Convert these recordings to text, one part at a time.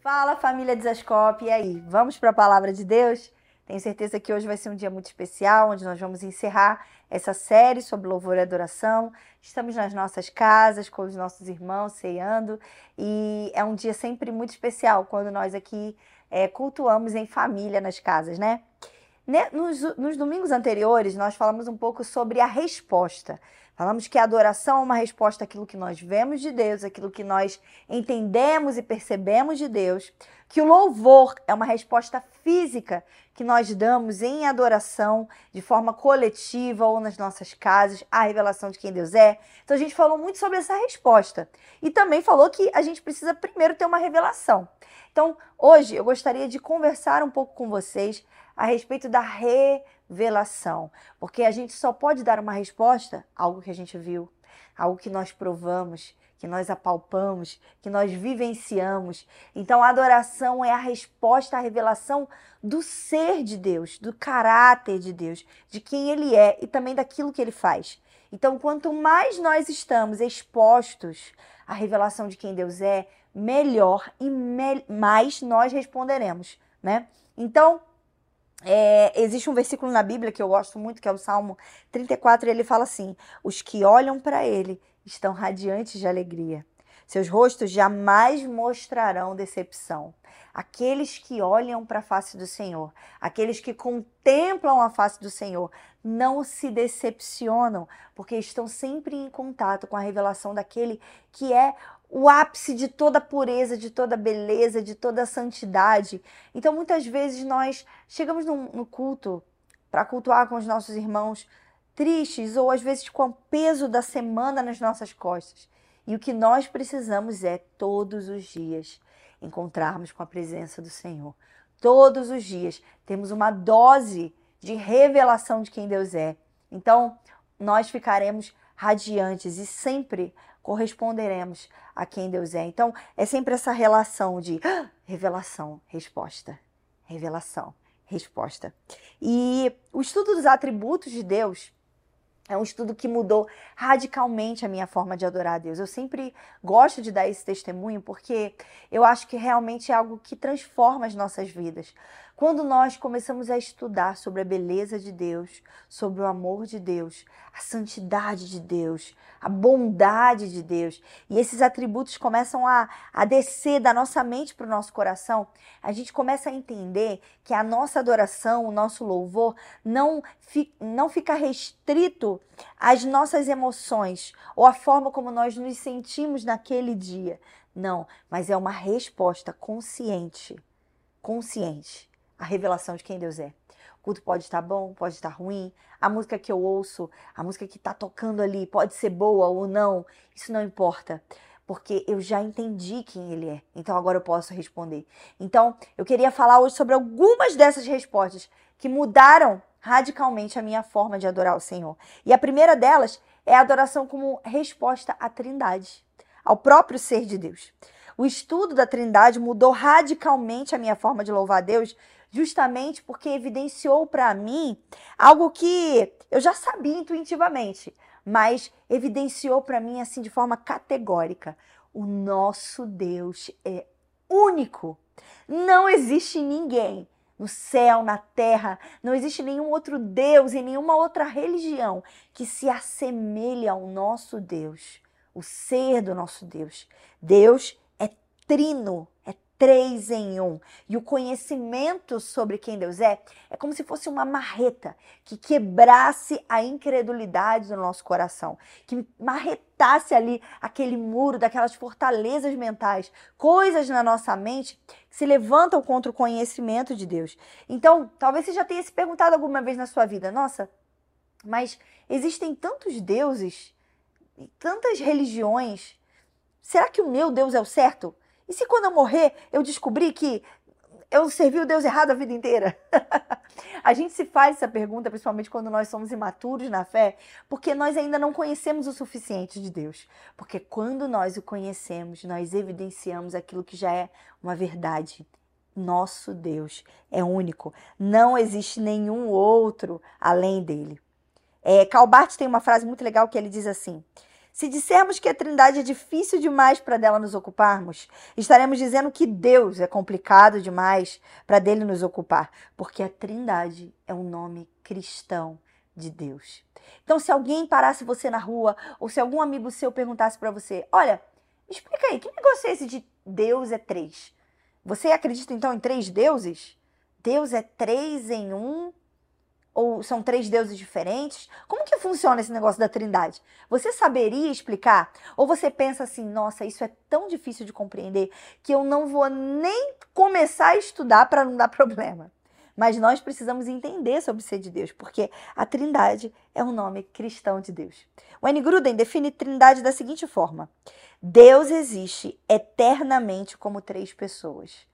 Fala família Desascope, e aí? Vamos para a palavra de Deus? Tenho certeza que hoje vai ser um dia muito especial, onde nós vamos encerrar essa série sobre louvor e adoração. Estamos nas nossas casas, com os nossos irmãos, ceando, e é um dia sempre muito especial quando nós aqui é, cultuamos em família nas casas, né? Nos, nos domingos anteriores, nós falamos um pouco sobre a resposta. Falamos que a adoração é uma resposta àquilo que nós vemos de Deus, aquilo que nós entendemos e percebemos de Deus. Que o louvor é uma resposta física que nós damos em adoração, de forma coletiva ou nas nossas casas, à revelação de quem Deus é. Então a gente falou muito sobre essa resposta. E também falou que a gente precisa primeiro ter uma revelação. Então, hoje eu gostaria de conversar um pouco com vocês a respeito da revelação, porque a gente só pode dar uma resposta algo que a gente viu, algo que nós provamos, que nós apalpamos, que nós vivenciamos. Então, a adoração é a resposta à revelação do ser de Deus, do caráter de Deus, de quem Ele é e também daquilo que Ele faz. Então, quanto mais nós estamos expostos à revelação de quem Deus é, melhor e me mais nós responderemos, né? Então, é, existe um versículo na Bíblia que eu gosto muito, que é o Salmo 34, e ele fala assim: Os que olham para ele estão radiantes de alegria. Seus rostos jamais mostrarão decepção. Aqueles que olham para a face do Senhor, aqueles que contemplam a face do Senhor, não se decepcionam, porque estão sempre em contato com a revelação daquele que é o ápice de toda pureza, de toda beleza, de toda santidade. Então, muitas vezes nós chegamos no, no culto para cultuar com os nossos irmãos tristes ou às vezes com o peso da semana nas nossas costas. E o que nós precisamos é todos os dias encontrarmos com a presença do Senhor. Todos os dias temos uma dose de revelação de quem Deus é. Então, nós ficaremos radiantes e sempre corresponderemos a quem Deus é. Então, é sempre essa relação de ah, revelação, resposta, revelação, resposta. E o estudo dos atributos de Deus é um estudo que mudou radicalmente a minha forma de adorar a Deus. Eu sempre gosto de dar esse testemunho porque eu acho que realmente é algo que transforma as nossas vidas. Quando nós começamos a estudar sobre a beleza de Deus, sobre o amor de Deus, a santidade de Deus, a bondade de Deus, e esses atributos começam a, a descer da nossa mente para o nosso coração, a gente começa a entender que a nossa adoração, o nosso louvor, não, fi, não fica restrito às nossas emoções ou à forma como nós nos sentimos naquele dia. Não, mas é uma resposta consciente. Consciente a revelação de quem Deus é. O culto pode estar bom, pode estar ruim. A música que eu ouço, a música que está tocando ali, pode ser boa ou não. Isso não importa. Porque eu já entendi quem ele é. Então agora eu posso responder. Então, eu queria falar hoje sobre algumas dessas respostas que mudaram radicalmente a minha forma de adorar o Senhor. E a primeira delas é a adoração como resposta à Trindade, ao próprio ser de Deus. O estudo da Trindade mudou radicalmente a minha forma de louvar a Deus justamente porque evidenciou para mim algo que eu já sabia intuitivamente, mas evidenciou para mim assim de forma categórica. O nosso Deus é único. Não existe ninguém no céu, na terra, não existe nenhum outro Deus e nenhuma outra religião que se assemelhe ao nosso Deus, o ser do nosso Deus. Deus é trino, três em um. E o conhecimento sobre quem Deus é é como se fosse uma marreta que quebrasse a incredulidade do nosso coração, que marretasse ali aquele muro daquelas fortalezas mentais, coisas na nossa mente que se levantam contra o conhecimento de Deus. Então, talvez você já tenha se perguntado alguma vez na sua vida: nossa, mas existem tantos deuses, tantas religiões. Será que o meu Deus é o certo? E se quando eu morrer eu descobrir que eu servi o Deus errado a vida inteira? a gente se faz essa pergunta, principalmente quando nós somos imaturos na fé, porque nós ainda não conhecemos o suficiente de Deus. Porque quando nós o conhecemos, nós evidenciamos aquilo que já é uma verdade. Nosso Deus é único. Não existe nenhum outro além dele. É, Calbart tem uma frase muito legal que ele diz assim: se dissermos que a Trindade é difícil demais para dela nos ocuparmos, estaremos dizendo que Deus é complicado demais para dele nos ocupar, porque a Trindade é um nome cristão de Deus. Então, se alguém parasse você na rua, ou se algum amigo seu perguntasse para você: Olha, explica aí, que negócio é esse de Deus é três? Você acredita então em três deuses? Deus é três em um? Ou são três deuses diferentes? Como que funciona esse negócio da trindade? Você saberia explicar? Ou você pensa assim, nossa, isso é tão difícil de compreender que eu não vou nem começar a estudar para não dar problema. Mas nós precisamos entender sobre ser de Deus, porque a trindade é um nome cristão de Deus. O N. Gruden define trindade da seguinte forma: Deus existe eternamente como três pessoas: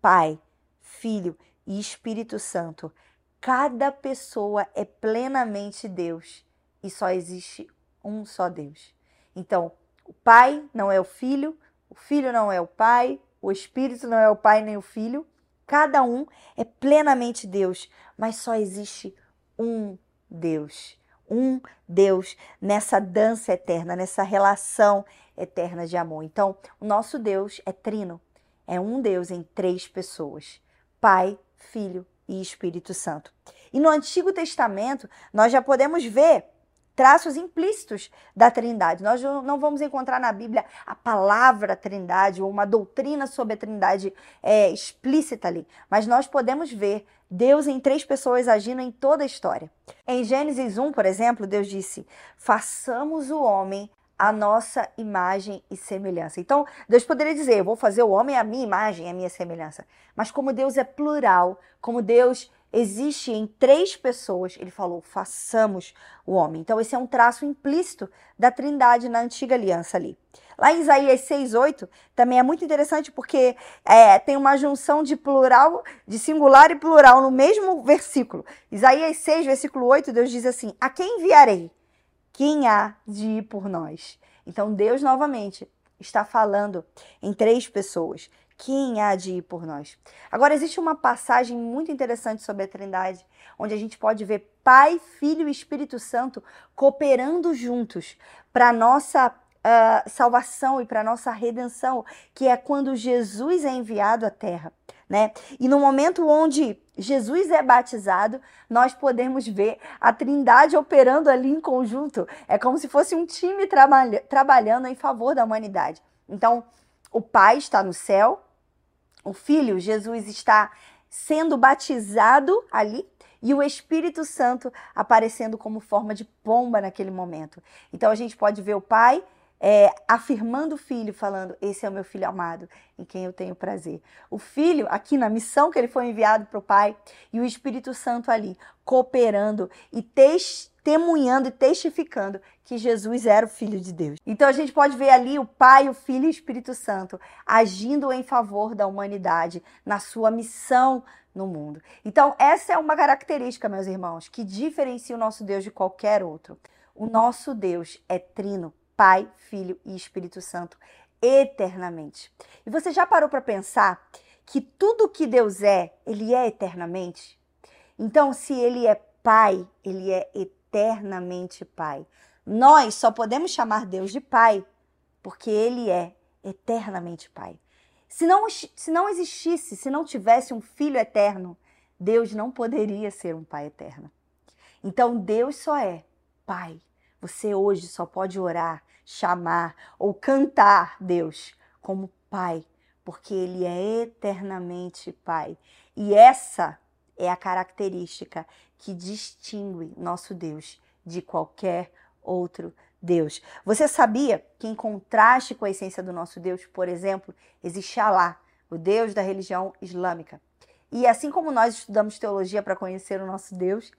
Pai, Filho e Espírito Santo Cada pessoa é plenamente Deus e só existe um só Deus. Então, o Pai não é o Filho, o Filho não é o Pai, o Espírito não é o Pai nem o Filho. Cada um é plenamente Deus, mas só existe um Deus. Um Deus nessa dança eterna, nessa relação eterna de amor. Então, o nosso Deus é trino, é um Deus em três pessoas: Pai, Filho e Espírito Santo. E no Antigo Testamento, nós já podemos ver traços implícitos da Trindade. Nós não vamos encontrar na Bíblia a palavra Trindade ou uma doutrina sobre a Trindade é, explícita ali, mas nós podemos ver Deus em três pessoas agindo em toda a história. Em Gênesis 1, por exemplo, Deus disse: façamos o homem a nossa imagem e semelhança. Então, Deus poderia dizer: Eu vou fazer o homem a minha imagem, a minha semelhança. Mas, como Deus é plural, como Deus existe em três pessoas, ele falou: façamos o homem. Então, esse é um traço implícito da trindade na antiga aliança ali. Lá em Isaías 6,8 também é muito interessante porque é, tem uma junção de plural, de singular e plural no mesmo versículo. Isaías 6, versículo 8, Deus diz assim: A quem enviarei? Quem há de ir por nós? Então, Deus novamente está falando em três pessoas. Quem há de ir por nós? Agora, existe uma passagem muito interessante sobre a Trindade, onde a gente pode ver Pai, Filho e Espírito Santo cooperando juntos para nossa uh, salvação e para nossa redenção, que é quando Jesus é enviado à Terra né? E no momento onde Jesus é batizado, nós podemos ver a Trindade operando ali em conjunto. É como se fosse um time trabalha trabalhando em favor da humanidade. Então, o Pai está no céu, o Filho, Jesus, está sendo batizado ali e o Espírito Santo aparecendo como forma de pomba naquele momento. Então, a gente pode ver o Pai é, afirmando o filho, falando: Esse é o meu filho amado, em quem eu tenho prazer. O filho, aqui na missão que ele foi enviado para o Pai, e o Espírito Santo ali, cooperando e testemunhando e testificando que Jesus era o Filho de Deus. Então a gente pode ver ali o Pai, o Filho e o Espírito Santo agindo em favor da humanidade, na sua missão no mundo. Então, essa é uma característica, meus irmãos, que diferencia o nosso Deus de qualquer outro. O nosso Deus é trino, Pai, Filho e Espírito Santo eternamente. E você já parou para pensar que tudo que Deus é, ele é eternamente? Então, se ele é Pai, ele é eternamente Pai. Nós só podemos chamar Deus de Pai porque ele é eternamente Pai. Se não, se não existisse, se não tivesse um filho eterno, Deus não poderia ser um Pai eterno. Então Deus só é Pai. Você hoje só pode orar chamar ou cantar Deus como Pai, porque Ele é eternamente Pai. E essa é a característica que distingue nosso Deus de qualquer outro Deus. Você sabia que, em contraste com a essência do nosso Deus, por exemplo, existe Alá, o Deus da religião islâmica. E assim como nós estudamos teologia para conhecer o nosso Deus,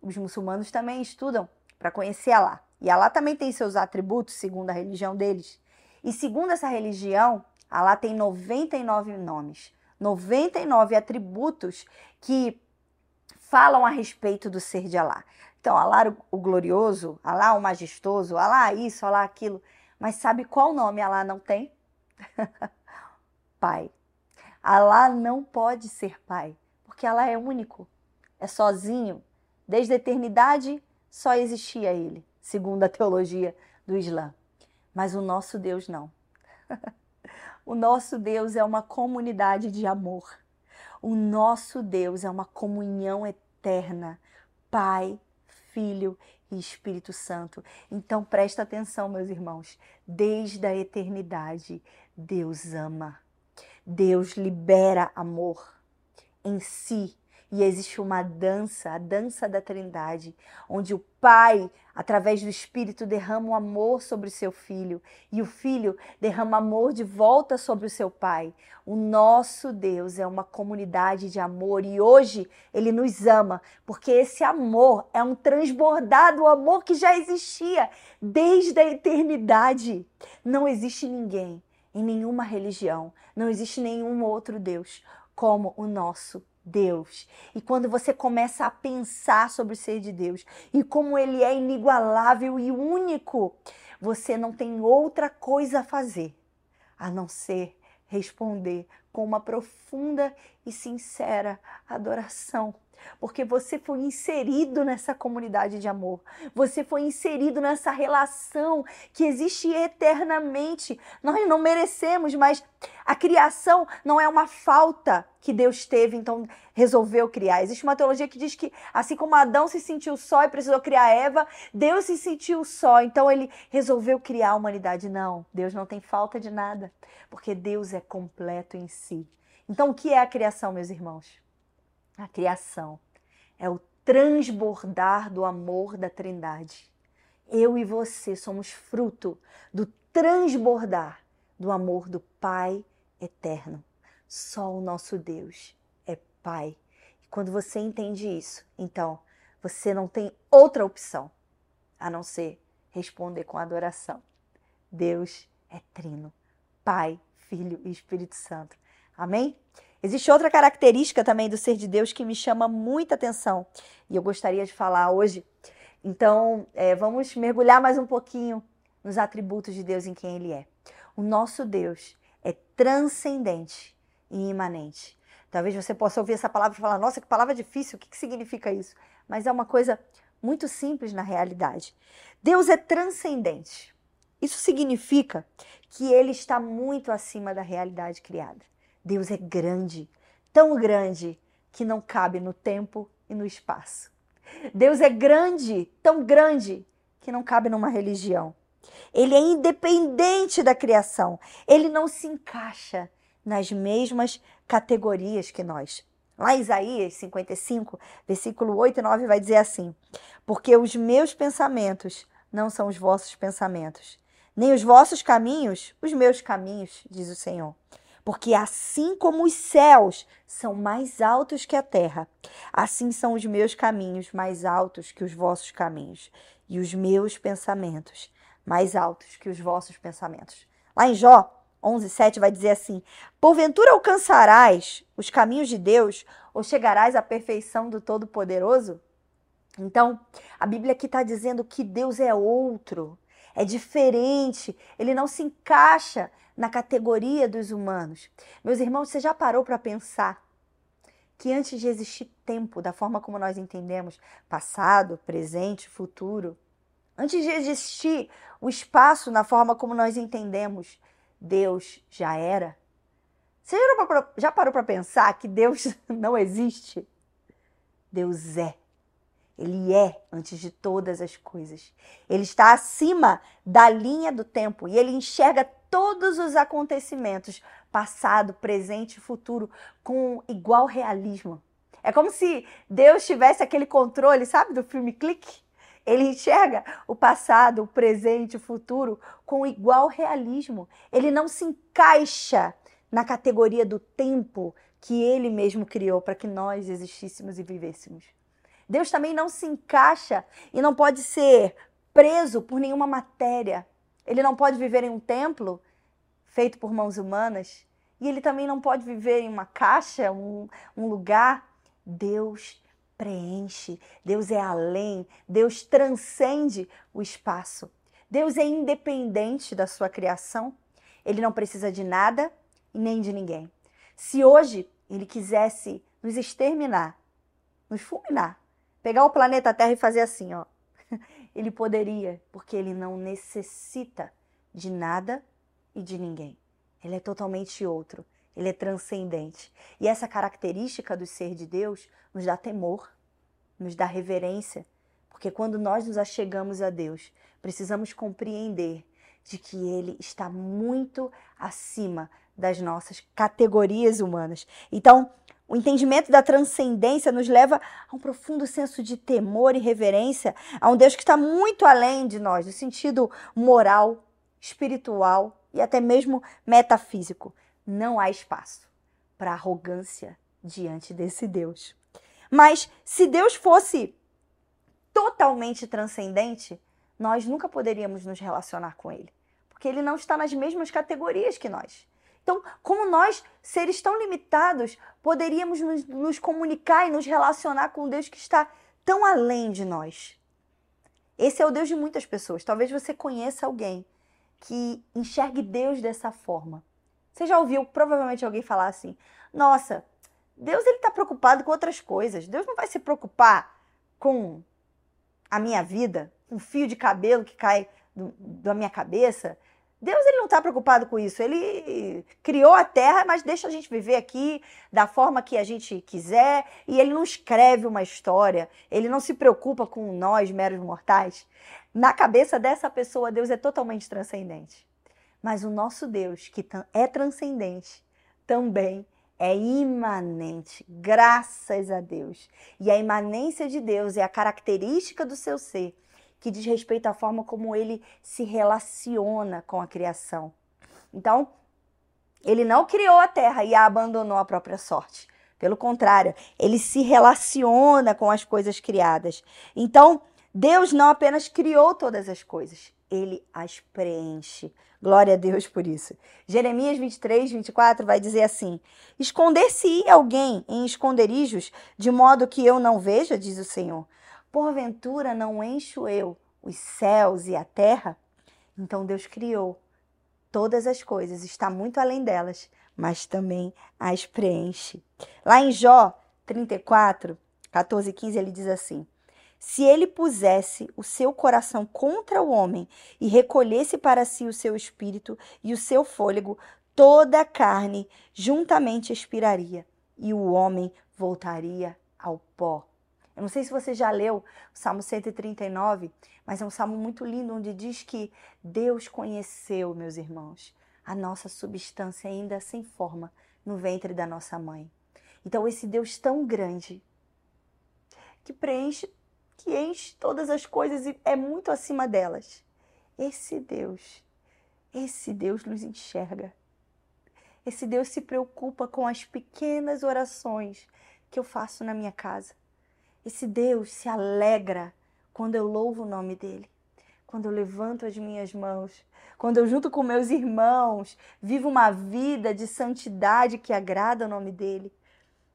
os muçulmanos também estudam para conhecer Alá. E Alá também tem seus atributos, segundo a religião deles. E segundo essa religião, Alá tem 99 nomes, 99 atributos que falam a respeito do ser de Alá. Então, Alá o glorioso, Alá o majestoso, Alá isso, Alá aquilo. Mas sabe qual nome Alá não tem? pai. Alá não pode ser pai, porque Alá é único, é sozinho. Desde a eternidade só existia ele, segundo a teologia do Islã. Mas o nosso Deus não. o nosso Deus é uma comunidade de amor. O nosso Deus é uma comunhão eterna. Pai, Filho e Espírito Santo. Então presta atenção, meus irmãos. Desde a eternidade, Deus ama. Deus libera amor em si e existe uma dança, a dança da Trindade, onde o Pai, através do Espírito, derrama o amor sobre o seu filho e o filho derrama amor de volta sobre o seu Pai. O nosso Deus é uma comunidade de amor e hoje ele nos ama, porque esse amor é um transbordado amor que já existia desde a eternidade. Não existe ninguém em nenhuma religião, não existe nenhum outro Deus como o nosso Deus. E quando você começa a pensar sobre o ser de Deus e como ele é inigualável e único, você não tem outra coisa a fazer a não ser responder com uma profunda e sincera adoração porque você foi inserido nessa comunidade de amor. Você foi inserido nessa relação que existe eternamente. Nós não merecemos, mas a criação não é uma falta que Deus teve, então resolveu criar. Existe uma teologia que diz que, assim como Adão se sentiu só e precisou criar Eva, Deus se sentiu só, então ele resolveu criar a humanidade. Não, Deus não tem falta de nada, porque Deus é completo em si. Então, o que é a criação, meus irmãos? A criação é o transbordar do amor da Trindade. Eu e você somos fruto do transbordar do amor do Pai eterno. Só o nosso Deus é Pai. E quando você entende isso, então você não tem outra opção a não ser responder com adoração. Deus é trino, Pai, Filho e Espírito Santo. Amém? Existe outra característica também do ser de Deus que me chama muita atenção e eu gostaria de falar hoje. Então, é, vamos mergulhar mais um pouquinho nos atributos de Deus em quem Ele é. O nosso Deus é transcendente e imanente. Talvez você possa ouvir essa palavra e falar: nossa, que palavra difícil, o que, que significa isso? Mas é uma coisa muito simples na realidade. Deus é transcendente. Isso significa que ele está muito acima da realidade criada. Deus é grande, tão grande que não cabe no tempo e no espaço. Deus é grande, tão grande que não cabe numa religião. Ele é independente da criação. Ele não se encaixa nas mesmas categorias que nós. Lá em Isaías 55, versículo 8 e 9 vai dizer assim: Porque os meus pensamentos não são os vossos pensamentos, nem os vossos caminhos os meus caminhos, diz o Senhor. Porque assim como os céus são mais altos que a terra, assim são os meus caminhos mais altos que os vossos caminhos, e os meus pensamentos mais altos que os vossos pensamentos. Lá em Jó 11:7 vai dizer assim: Porventura alcançarás os caminhos de Deus ou chegarás à perfeição do Todo-Poderoso? Então, a Bíblia aqui está dizendo que Deus é outro, é diferente, ele não se encaixa na categoria dos humanos. Meus irmãos, você já parou para pensar que antes de existir tempo, da forma como nós entendemos, passado, presente, futuro, antes de existir o espaço na forma como nós entendemos, Deus já era? Você já parou para pensar que Deus não existe? Deus é. Ele é antes de todas as coisas. Ele está acima da linha do tempo e ele enxerga todos os acontecimentos, passado, presente e futuro, com igual realismo. É como se Deus tivesse aquele controle, sabe, do filme Clique? Ele enxerga o passado, o presente, o futuro com igual realismo. Ele não se encaixa na categoria do tempo que ele mesmo criou para que nós existíssemos e vivêssemos. Deus também não se encaixa e não pode ser preso por nenhuma matéria. Ele não pode viver em um templo feito por mãos humanas. E ele também não pode viver em uma caixa, um, um lugar. Deus preenche, Deus é além, Deus transcende o espaço. Deus é independente da sua criação, ele não precisa de nada e nem de ninguém. Se hoje ele quisesse nos exterminar, nos fulminar, pegar o planeta Terra e fazer assim, ó. Ele poderia, porque ele não necessita de nada e de ninguém. Ele é totalmente outro, ele é transcendente. E essa característica do ser de Deus nos dá temor, nos dá reverência, porque quando nós nos achegamos a Deus, precisamos compreender de que ele está muito acima das nossas categorias humanas. Então, o entendimento da transcendência nos leva a um profundo senso de temor e reverência a um Deus que está muito além de nós, no sentido moral, espiritual e até mesmo metafísico. Não há espaço para arrogância diante desse Deus. Mas se Deus fosse totalmente transcendente, nós nunca poderíamos nos relacionar com ele, porque ele não está nas mesmas categorias que nós. Então, como nós, seres tão limitados, poderíamos nos, nos comunicar e nos relacionar com Deus que está tão além de nós? Esse é o Deus de muitas pessoas. Talvez você conheça alguém que enxergue Deus dessa forma. Você já ouviu provavelmente alguém falar assim: Nossa, Deus ele está preocupado com outras coisas. Deus não vai se preocupar com a minha vida, um fio de cabelo que cai do, da minha cabeça. Deus ele não está preocupado com isso. Ele criou a terra, mas deixa a gente viver aqui da forma que a gente quiser. E ele não escreve uma história. Ele não se preocupa com nós, meros mortais. Na cabeça dessa pessoa, Deus é totalmente transcendente. Mas o nosso Deus, que é transcendente, também é imanente, graças a Deus. E a imanência de Deus é a característica do seu ser que diz respeito à forma como ele se relaciona com a criação. Então, ele não criou a terra e a abandonou à própria sorte. Pelo contrário, ele se relaciona com as coisas criadas. Então, Deus não apenas criou todas as coisas, ele as preenche. Glória a Deus por isso. Jeremias 23, 24 vai dizer assim: Esconder-se alguém em esconderijos, de modo que eu não veja, diz o Senhor. Porventura não encho eu os céus e a terra? Então Deus criou todas as coisas, está muito além delas, mas também as preenche. Lá em Jó 34, 14 e 15, ele diz assim: Se ele pusesse o seu coração contra o homem e recolhesse para si o seu espírito e o seu fôlego, toda a carne juntamente expiraria e o homem voltaria ao pó. Eu não sei se você já leu o Salmo 139, mas é um salmo muito lindo onde diz que Deus conheceu, meus irmãos, a nossa substância ainda sem forma no ventre da nossa mãe. Então esse Deus tão grande que preenche, que enche todas as coisas e é muito acima delas. Esse Deus, esse Deus nos enxerga. Esse Deus se preocupa com as pequenas orações que eu faço na minha casa. Esse Deus se alegra quando eu louvo o nome dele, quando eu levanto as minhas mãos, quando eu, junto com meus irmãos, vivo uma vida de santidade que agrada o nome dele.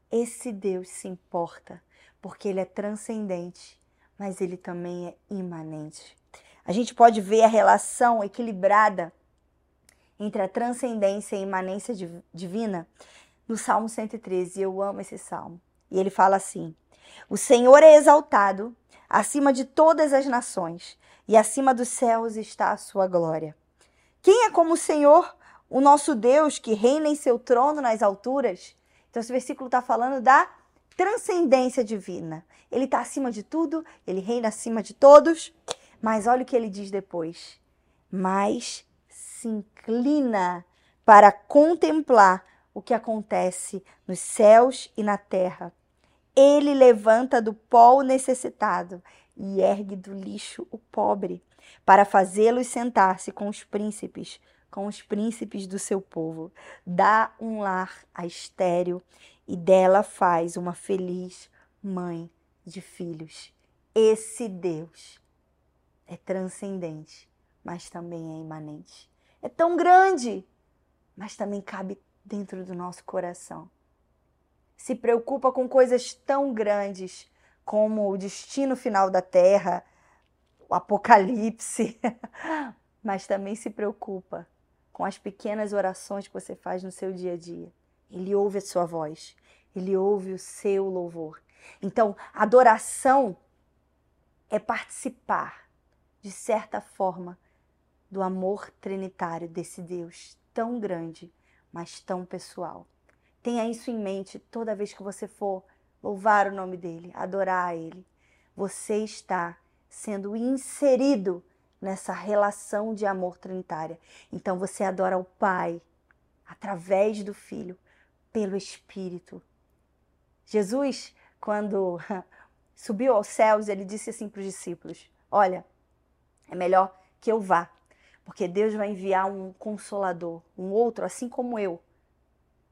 Esse Deus se importa, porque ele é transcendente, mas ele também é imanente. A gente pode ver a relação equilibrada entre a transcendência e a imanência divina no Salmo 113. Eu amo esse salmo. E ele fala assim: o Senhor é exaltado acima de todas as nações, e acima dos céus está a sua glória. Quem é como o Senhor, o nosso Deus, que reina em seu trono nas alturas? Então, esse versículo está falando da transcendência divina. Ele está acima de tudo, ele reina acima de todos. Mas olha o que ele diz depois. Mas se inclina para contemplar o que acontece nos céus e na terra. Ele levanta do pó o necessitado e ergue do lixo o pobre, para fazê-los sentar-se com os príncipes, com os príncipes do seu povo. Dá um lar a estéreo e dela faz uma feliz mãe de filhos. Esse Deus é transcendente, mas também é imanente. É tão grande, mas também cabe dentro do nosso coração se preocupa com coisas tão grandes como o destino final da Terra, o apocalipse, mas também se preocupa com as pequenas orações que você faz no seu dia a dia. Ele ouve a sua voz, ele ouve o seu louvor. Então, adoração é participar de certa forma, do amor trinitário desse Deus tão grande, mas tão pessoal. Tenha isso em mente toda vez que você for louvar o nome dele, adorar a ele. Você está sendo inserido nessa relação de amor trinitária. Então você adora o Pai através do Filho, pelo Espírito. Jesus, quando subiu aos céus, ele disse assim para os discípulos: Olha, é melhor que eu vá, porque Deus vai enviar um consolador, um outro, assim como eu.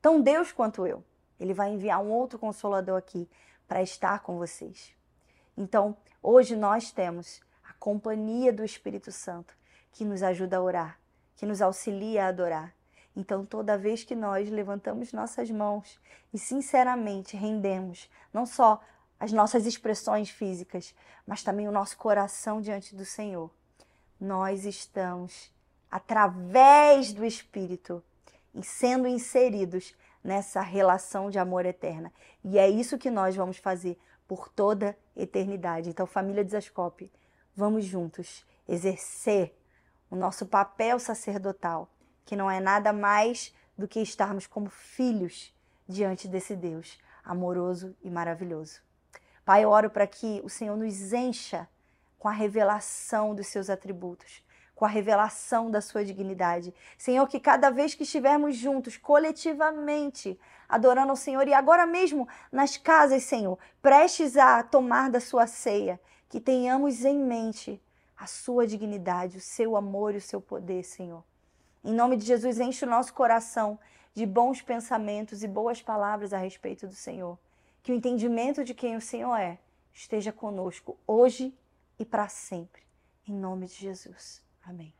Tão Deus quanto eu. Ele vai enviar um outro consolador aqui para estar com vocês. Então, hoje nós temos a companhia do Espírito Santo que nos ajuda a orar, que nos auxilia a adorar. Então, toda vez que nós levantamos nossas mãos e sinceramente rendemos não só as nossas expressões físicas, mas também o nosso coração diante do Senhor, nós estamos, através do Espírito, sendo inseridos nessa relação de amor eterna. E é isso que nós vamos fazer por toda eternidade. Então, família de Zascope, vamos juntos exercer o nosso papel sacerdotal, que não é nada mais do que estarmos como filhos diante desse Deus amoroso e maravilhoso. Pai, eu oro para que o Senhor nos encha com a revelação dos seus atributos, com a revelação da sua dignidade. Senhor, que cada vez que estivermos juntos, coletivamente, adorando ao Senhor, e agora mesmo nas casas, Senhor, prestes a tomar da sua ceia, que tenhamos em mente a sua dignidade, o seu amor e o seu poder, Senhor. Em nome de Jesus, enche o nosso coração de bons pensamentos e boas palavras a respeito do Senhor. Que o entendimento de quem o Senhor é esteja conosco hoje e para sempre. Em nome de Jesus. Amém.